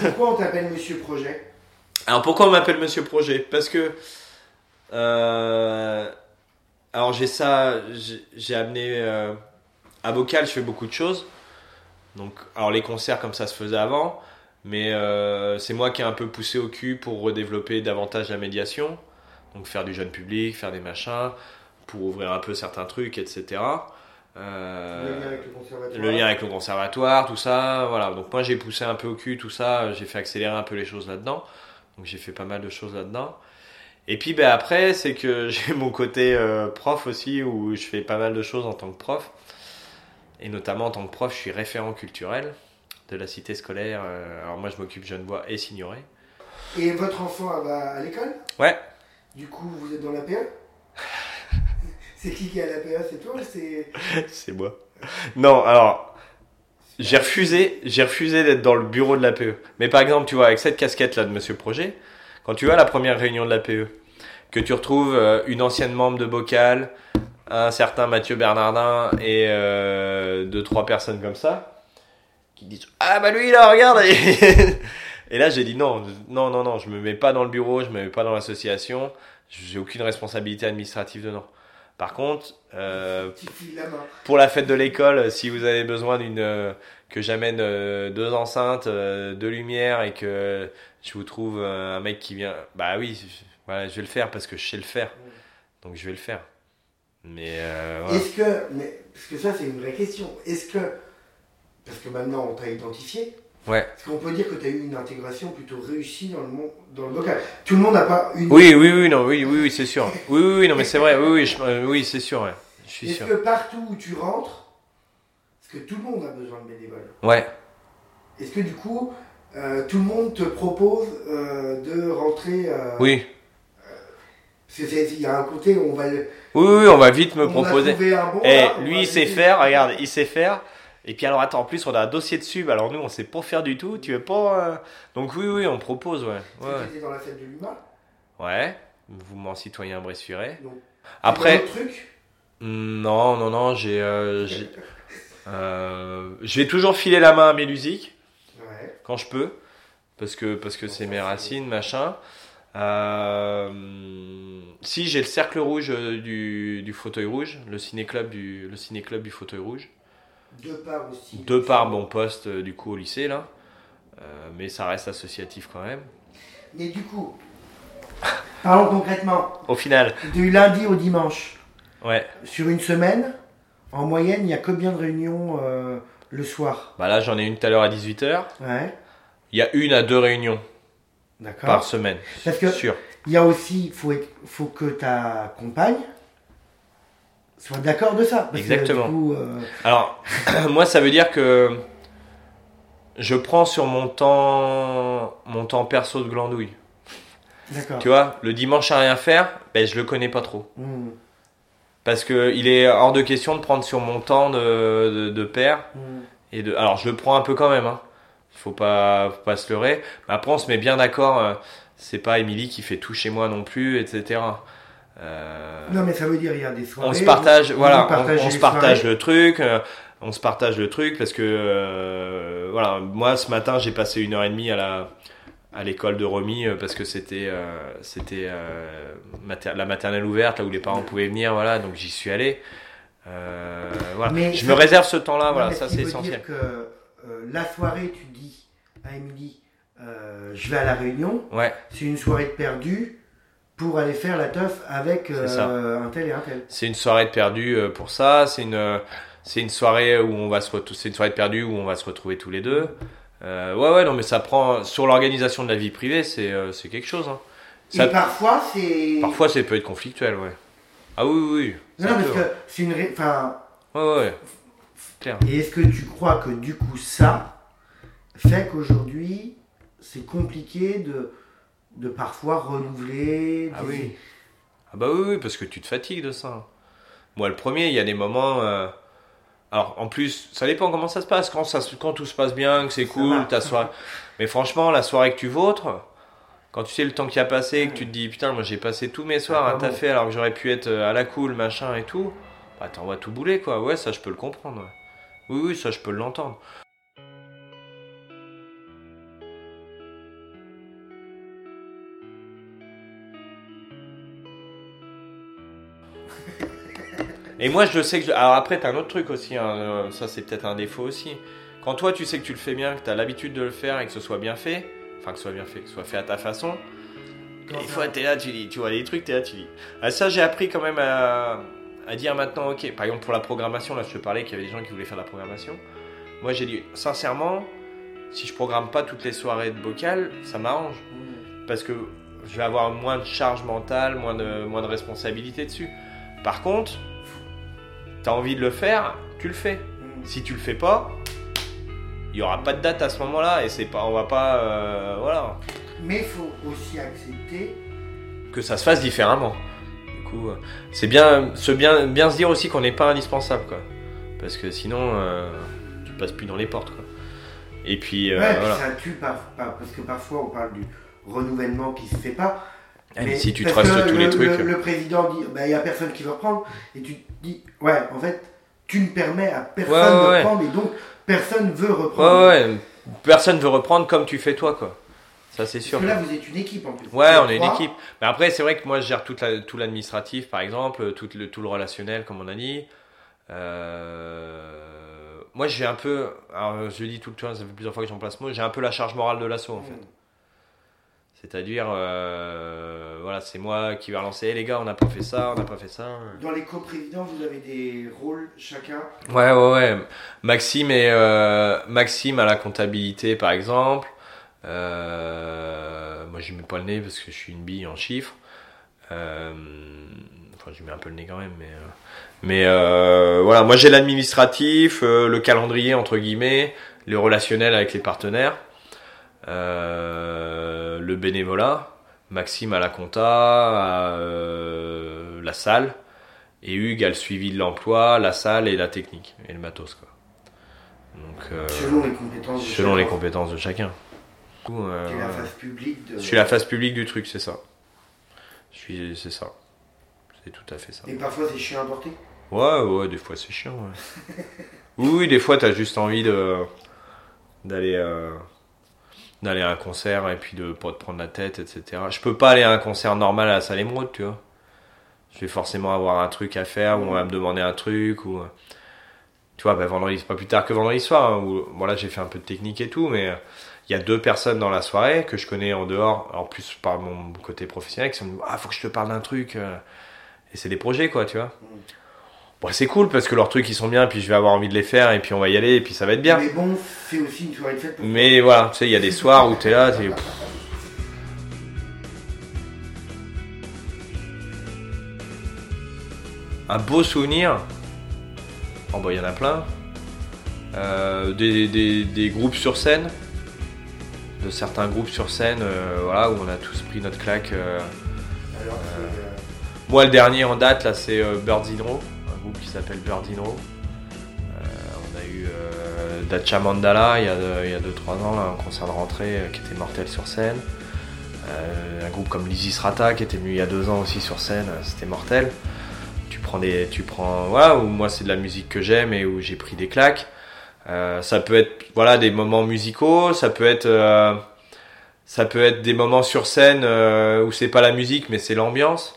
Pourquoi on t'appelle Monsieur Projet? Alors pourquoi on m'appelle Monsieur Projet? Parce que. euh, alors j'ai ça. j'ai- amené. euh, à Bocal, je fais beaucoup de choses. Donc, alors les concerts comme ça se faisait avant. Mais euh, c'est moi qui ai un peu poussé au cul pour redévelopper davantage la médiation. Donc faire du jeune public, faire des machins, pour ouvrir un peu certains trucs, etc. Euh, Le lien avec le conservatoire. le lien avec le conservatoire, tout ça, voilà. Donc moi j'ai poussé un peu au cul tout ça, j'ai fait accélérer un peu les choses là-dedans. Donc j'ai fait pas mal de choses là-dedans. Et puis ben après c'est que j'ai mon côté euh, prof aussi où je fais pas mal de choses en tant que prof. Et notamment en tant que prof, je suis référent culturel de la cité scolaire. euh, alors moi je m'occupe Genevois et Signoret. Et votre enfant va à l'école? Ouais. Du coup, vous êtes dans la PA C'est qui qui à la PA C'est toi ou c'est. c'est moi. Non, alors j'ai refusé, j'ai refusé d'être dans le bureau de l'APE. Mais par exemple, tu vois, avec cette casquette là de Monsieur Projet, quand tu vas à la première réunion de l'APE, que tu retrouves euh, une ancienne membre de Bocal, un certain Mathieu Bernardin et euh, deux trois personnes comme ça, qui disent ah bah lui là regarde. et là j'ai dit non, non non non, je me mets pas dans le bureau, je me mets pas dans l'association, j'ai aucune responsabilité administrative dedans. Par contre, euh, pour la fête de l'école, si vous avez besoin d'une euh, que j'amène euh, deux enceintes, deux lumières et que je vous trouve un mec qui vient, bah oui, je, voilà, je vais le faire parce que je sais le faire. Donc je vais le faire. Mais. Est-ce que. Mais, parce que ça, c'est une vraie question. Est-ce que. Parce que maintenant, on t'a identifié. Ouais. Est-ce qu'on peut dire que tu as eu une intégration plutôt réussie dans le, monde, dans le local Tout le monde n'a pas une. Oui, oui, oui, non, oui, oui, oui, c'est sûr. Oui, oui, oui, non, mais c'est vrai. Oui, oui, je- euh, oui, c'est sûr. Ouais. Je suis Est-ce sûr. que partout où tu rentres, parce que tout le monde a besoin de bénévoles, Ouais. est-ce que du coup, euh, tout le monde te propose euh, de rentrer Oui. Parce que c'est- il y a un côté où on va. le- Oui, oui, on va vite me on proposer. un bon. Eh, là, lui, il sait faire, regarde, il sait faire. Et puis alors, attends, en plus, on a un dossier de sub, alors nous, on sait pas faire du tout. Tu veux pas. euh, Donc, oui, oui, on propose, ouais. Ouais, dans la fête de l'humain. ouais. Mouvement citoyen bressuret. Donc, Après, non, non, non, j'ai. euh, j'ai- euh, je vais toujours filer la main à mes musiques Ouais. quand je peux. Parce que parce que c'est mes racines, machin. Euh, si j'ai le cercle rouge du, du fauteuil rouge, le ciné-club du, le ciné-club du fauteuil rouge. De part aussi. De par mon poste euh, du coup au lycée là, Euh, mais ça reste associatif quand même. Mais du coup, parlons concrètement. Au final, Du lundi au dimanche, ouais. sur une semaine, en moyenne, il y a combien de réunions euh, le soir Bah là j'en ai une tout à l'heure à 18h. Ouais. Il y a une à deux réunions D'accord. par semaine. Parce que Sûr. il y a aussi, faut être- faut que ta compagne soit d'accord de ça. Parce Exactement. coup, euh, Alors, moi, ça veut dire que je prends sur mon temps, mon temps perso de glandouille. d'accord. Tu vois, le dimanche à rien faire, ben, je le connais pas trop. Hmm, Parce que il est hors de question de prendre sur mon temps de, de, de père. hmm. Et de, alors, je le prends un peu quand même. Hein. Faut pas, faut pas se leurrer. Mais après, on se met bien d'accord. euh, c'est pas Émilie qui fait tout chez moi non plus, etc. Euh, Non, mais ça veut dire il y a des soirées. on se partage, vous- voilà, on, on se partage soirées. le truc, euh, on se partage le truc parce que euh, voilà, moi ce matin j'ai passé une heure et demie à la à l'école de Romy parce que c'était c'était mater- la maternelle ouverte là où les parents pouvaient venir, voilà, donc j'y suis allé. Voilà. Mais je ça- me réserve ce temps-là, Non, voilà, ça c'est essentiel. dire que la soirée, tu dis à Émilie, je vais à la réunion, Ouais, c'est une soirée de perdu pour aller faire la teuf avec C'est euh, un tel et un tel. c'est une soirée de perdu euh, pour ça, c'est une euh, c'est une soirée où on va se retrouver, c'est une soirée de perdu où on va se retrouver tous les deux. Euh, ouais ouais non mais ça prend sur l'organisation de la vie privée c'est c'est quelque chose. Hein. Ça- Et parfois, c'est. Parfois, ça peut être conflictuel, ouais. Ah oui, oui, oui. Non, non, parce que c'est une. Enfin. ouais. Ouais, ouais. Clair. Et est-ce que tu crois que du coup, ça fait qu'aujourd'hui, c'est compliqué de, de parfois renouveler Ah des- oui. Ah bah oui, oui, parce que tu te fatigues de ça. Moi, le premier, il y a des moments. euh, Alors, en plus, ça dépend comment ça se passe. Quand, ça, quand tout se passe bien, que c'est cool, ta soirée. Mais franchement, la soirée que tu vôtres, quand tu sais le temps qui a passé, que tu te dis putain, moi j'ai passé tous mes soirs Ah, à taffer alors que j'aurais pu être euh, à la cool, machin et tout, bah t'envoies tout bouler quoi. Ouais, ça je peux le comprendre. ouais. Oui, oui, ça je peux l'entendre. Et moi, je sais que. je- Alors après, t'as un autre truc aussi. hein, euh, Ça, c'est peut-être un défaut aussi. Quand toi, tu sais que tu le fais bien, que t'as l'habitude de le faire et que ce soit bien fait, enfin que ce soit bien fait, que ce soit fait à ta façon, des fois, t'es là, tu dis, tu vois les trucs, t'es là, tu dis. Ah, ça, j'ai appris quand même à, à dire maintenant, ok. Par exemple, pour la programmation, là, je te parlais qu'il y avait des gens qui voulaient faire de la programmation. Moi, j'ai dit, sincèrement, si je programme pas toutes les soirées de bocal, ça m'arrange. Mm. Parce que je vais avoir moins de charge mentale, moins de, moins de responsabilité dessus. Par contre, t'as envie de le faire, tu le fais. Mm. Si tu le fais pas, il y aura pas de date à ce moment-là et c'est pas, on va pas, euh, voilà, Mais il faut aussi accepter. que ça se fasse différemment. Du coup, euh, c'est bien, se bien, bien se dire aussi qu'on n'est pas indispensable, quoi. Parce que sinon, euh, tu passes plus dans les portes, quoi. Et puis, euh, ouais, puis voilà. ça tue par- par- parce que parfois on parle du renouvellement qui se fait pas. Ah, mais si tu trustes que tous le, les trucs. Le, le président dit, bah, il y a personne qui veut reprendre, et tu te dis, ouais, en fait, tu ne permets à personne Ouais, ouais, de reprendre, et donc personne veut reprendre. ouais, ouais. Personne veut reprendre comme tu fais toi, quoi. Ça, c'est sûr. Parce que là, vous êtes une équipe en plus. Ouais, on est une équipe. Mais après, c'est vrai que moi, je gère toute la- tout l'administratif, par exemple, tout le, tout le relationnel, comme on a dit. Euh, moi, j'ai un peu, alors je le dis tout le temps, ça fait plusieurs fois que j'emploie ce mot, j'ai un peu la charge morale de l'assaut, en fait. C'est-à-dire, euh, voilà, c'est moi qui vais relancer, Eh, les gars, on n'a pas fait ça, on n'a pas fait ça. Dans les coprésidents, vous avez des rôles chacun. Ouais, ouais, ouais. Maxime, et, euh, Maxime à la comptabilité, par exemple. Euh, moi, je lui mets pas le nez parce que je suis une bille en chiffres. Euh, enfin, je lui mets un peu le nez quand même, mais. euh, mais voilà, moi j'ai l'administratif, le calendrier entre guillemets, le relationnel avec les partenaires, le bénévolat, Maxime à la compta, à, euh, la salle, et Hugues a le suivi de l'emploi, la salle et la technique, et le matos quoi. Donc, euh, Selon les compétences. de selon les chacun. compétences de chacun. Du coup, euh, Tu es la face publique de. je suis la face publique du truc, c'est ça. Je suis, c'est ça. C'est tout à fait ça. Et parfois, c'est chiant à porter. Ouais, ouais, des fois c'est chiant. Ouais. oui, oui, des fois t'as juste envie de d'aller euh, d'aller à un concert et puis de pas te prendre la tête, etc. Je peux pas aller à un concert normal à la salle émeraude, tu vois. Je vais forcément avoir un truc à faire ou on va me demander un truc ou tu vois, bah, vendredi, pas plus tard que vendredi soir. Hein, où, bon là j'ai fait un peu de technique et tout, mais il y a deux personnes dans la soirée que je connais en dehors, en plus par mon côté professionnel, qui sont dit, ah faut que je te parle d'un truc. euh. Et c'est des projets quoi, tu vois. Bon, c'est cool parce que leurs trucs ils sont bien, puis je vais avoir envie de les faire, et puis on va y aller, et puis ça va être bien. Mais bon, c'est aussi une soirée de fête. pour Mais voilà, tu sais, il y a des soirs où t'es là, t'es. Un beau souvenir. Oh bah il y en a plein. Euh, des, des- des groupes sur scène. De certains groupes sur scène, euh, voilà, où on a tous pris notre claque. euh. Alors, Moi, le dernier en date, là, c'est Birds in Row, qui s'appelle Birds in Row. Euh, on a eu euh, Dacha Mandala il y a 2-3 ans, un concert de rentrée euh, qui était mortel sur scène. Un groupe comme Lizzy Rata qui était venu il y a 2 ans aussi sur scène, c'était mortel. Tu prends des. Tu moi c'est de la musique que j'aime et où j'ai pris des claques. Ça peut être des moments musicaux, ça peut être des moments sur scène où c'est pas la musique mais c'est l'ambiance.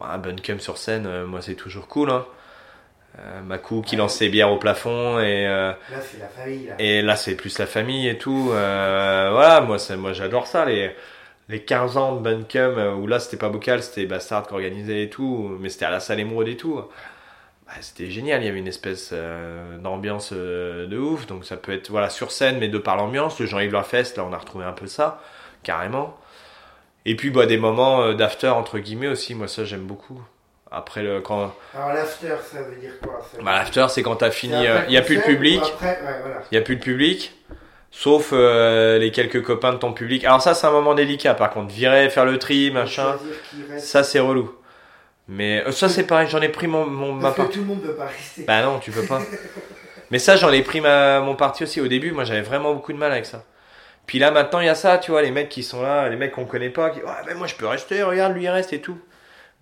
Bah, Buncombe sur scène, moi c'est toujours cool. Hein. Euh, Makou qui lance ses bières au plafond et, euh, Là, c'est la famille. Là. et là c'est plus la famille et tout. Euh, voilà, moi, c'est- moi j'adore ça. Les, les 15 ans de Buncombe euh, où là c'était pas bocal, c'était Bastard qui organisait et tout, mais c'était à la salle émeraude et tout. Bah, c'était génial, il y avait une espèce euh, d'ambiance euh, de ouf. Donc ça peut être voilà sur scène, mais de par l'ambiance. Le Jean-Yves Lafest, là on a retrouvé un peu ça, carrément. Et puis bah, des moments d'after entre guillemets aussi, moi ça j'aime beaucoup. Après le quand Alors, l'after, ça veut dire quoi veut bah, l'after c'est quand t'as fini, euh, il y a plus de public, Après, ouais, voilà. il y a plus de public, sauf euh, les quelques copains de ton public. Alors ça c'est un moment délicat par contre, virer, faire le tri, machin, reste. ça c'est relou. Mais euh, ça c'est pareil, j'en ai pris mon, mon ma Parce part. que tout le monde ne peut pas rester. Bah non, tu peux pas. Mais ça, j'en ai pris ma, mon parti aussi. Au début, moi, j'avais vraiment beaucoup de mal avec ça. Puis là, maintenant, il y a ça, tu vois, les mecs qui sont là, les mecs qu'on connaît pas, qui, ouais, mais moi, je peux rester, regarde, lui, il reste et tout.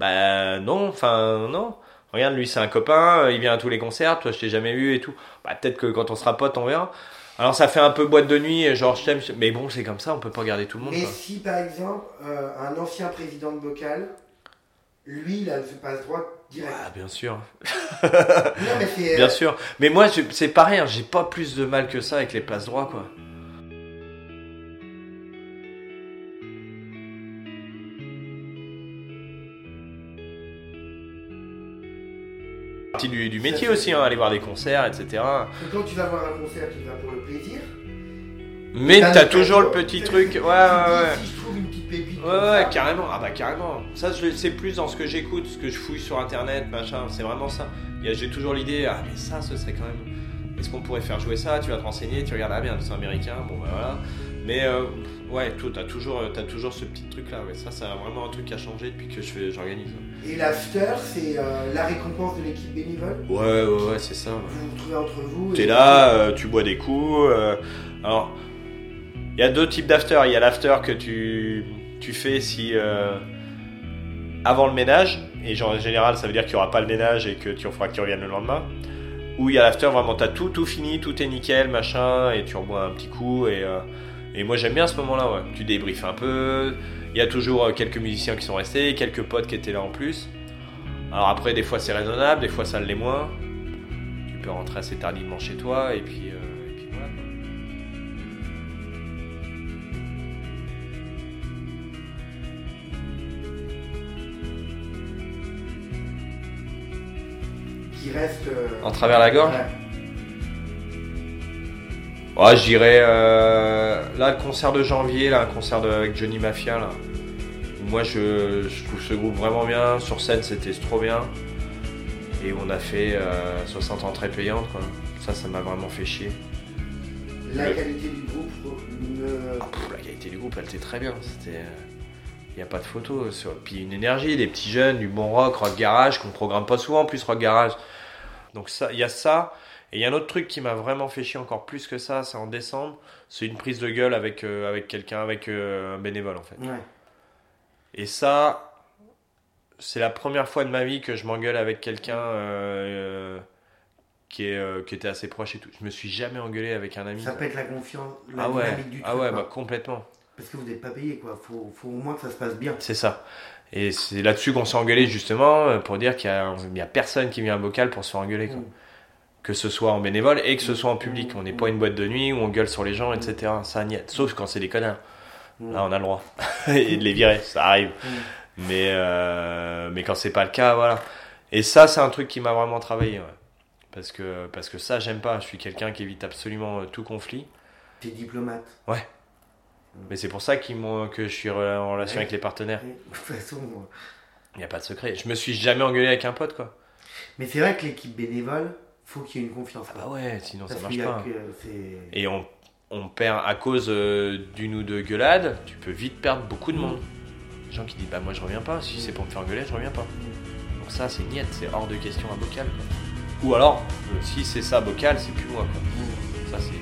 Bah non, enfin, non. Regarde, lui, c'est un copain, euh, il vient à tous les concerts, toi, je t'ai jamais vu et tout. Bah peut-être que quand on sera potes, on verra. Alors, ça fait un peu boîte de nuit, genre, je t'aime, mais bon, c'est comme ça, on peut pas garder tout le monde. Mais quoi. si, par exemple, euh, un ancien président de Bocal, lui, il a le passe droit direct. Ah, bien sûr. Non, mais c'est. Bien sûr. Mais moi, je- c'est pareil, hein, j'ai pas plus de mal que ça avec les places droits, quoi. Partie du, du métier aussi, hein, aller voir des concerts, etc. Quand tu vas voir un concert, tu vas pour le plaisir. Mais T'as toujours le petit truc, ouais, ouais, ouais. Si je trouve une petite pépite. Ouais, ouais, carrément. Ah bah carrément. Ça, je le- c'est plus dans ce que j'écoute, ce que je fouille sur internet, machin. C'est vraiment ça. J'ai toujours l'idée, ah mais ça, ce serait quand même. Est-ce qu'on pourrait faire jouer ça? Tu vas te renseigner, tu regardes, ah bien, c'est américain, bon bah voilà. Mais euh, ouais, tout, t'as toujours, t'as toujours ce petit truc là. Ouais. Ça, c'est vraiment un truc qui a changé depuis que je j'organise. Et l'after, c'est euh, la récompense de l'équipe bénévole? Ouais, ouais, ouais, c'est ça. ouais. Vous vous retrouvez entre vous. T'es et- là, euh, tu bois des coups. euh, alors, il y a deux types d'after. Il y a l'after que tu, tu fais si euh, avant le ménage, et genre en général, ça veut dire qu'il n'y aura pas le ménage et que tu faudra que tu reviennes le lendemain. Ou il y a l'after vraiment, t'as tout, tout fini, tout est nickel, machin, et tu rebois un petit coup. Et, euh, et moi j'aime bien ce moment-là. Ouais. Tu débriefes un peu. Il y a toujours euh, quelques musiciens qui sont restés, quelques potes qui étaient là en plus. Alors après, des fois c'est raisonnable, des fois ça l'est moins tu peux rentrer assez tardivement chez toi et puis, euh. Qui reste. euh, En travers la gorge ouais. Ouais, je dirais euh, là le concert de janvier, là, un concert de- avec Johnny Mafia là. Moi je, je trouve ce groupe vraiment bien. Sur scène c'était trop bien. Et on a fait euh, 60 entrées payantes quoi. Ça ça m'a vraiment fait chier. La Le- qualité du groupe. Ah, pff, la qualité du groupe elle était très bien. C'était. Il n'y a pas de photo. Sur... Puis une énergie, des petits jeunes, du bon rock, rock garage, qu'on programme pas souvent en plus rock garage. Donc il y a ça. Et il y a un autre truc qui m'a vraiment fait chier encore plus que ça, c'est en décembre. C'est une prise de gueule avec, euh, avec quelqu'un, avec euh, un bénévole en fait. Ouais. Et ça, c'est la première fois de ma vie que je m'engueule avec quelqu'un euh, qui, est, qui était assez proche et tout. Je me suis jamais engueulé avec un ami. Ça pète la confiance, la Ah ouais, dynamique du ah truc. ouais, bah complètement. Parce que vous n'êtes pas payé, quoi. Faut, faut au moins que ça se passe bien. C'est ça. Et c'est là-dessus qu'on s'est engueulé justement pour dire qu'il y a, il y a personne qui vient à bocal pour se faire engueuler. quoi. Mm. Que ce soit en bénévole et que ce soit en public. On n'est pas une boîte de nuit où on gueule sur les gens, etc. Ça niet. Sauf quand c'est des connards. Mm. Là, on a le droit. et de les virer, ça arrive. Mm. Mais, euh, mais quand c'est pas le cas, voilà. Et ça, c'est un truc qui m'a vraiment travaillé. ouais. Parce, que, parce que ça, j'aime pas. Je suis quelqu'un qui évite absolument euh, tout conflit. T'es diplomate. Mais c'est pour ça que je suis en relation Ouais. avec les partenaires. De toute façon. Il n'y a pas de secret. Je me suis jamais engueulé avec un pote, quoi. Mais c'est vrai que l'équipe bénévole, faut qu'il y ait une confiance. Ah bah ouais, sinon ça marche pas. que- Et on, on perd à cause euh, d'une ou deux gueulades, tu peux vite perdre beaucoup de monde. Les gens qui disent bah moi je reviens pas, si c'est pour me faire gueuler, je reviens pas. Donc ça c'est niette, c'est hors de question à bocal. Quoi. Ou alors, euh, si c'est ça bocal, c'est plus moi quoi. Ça c'est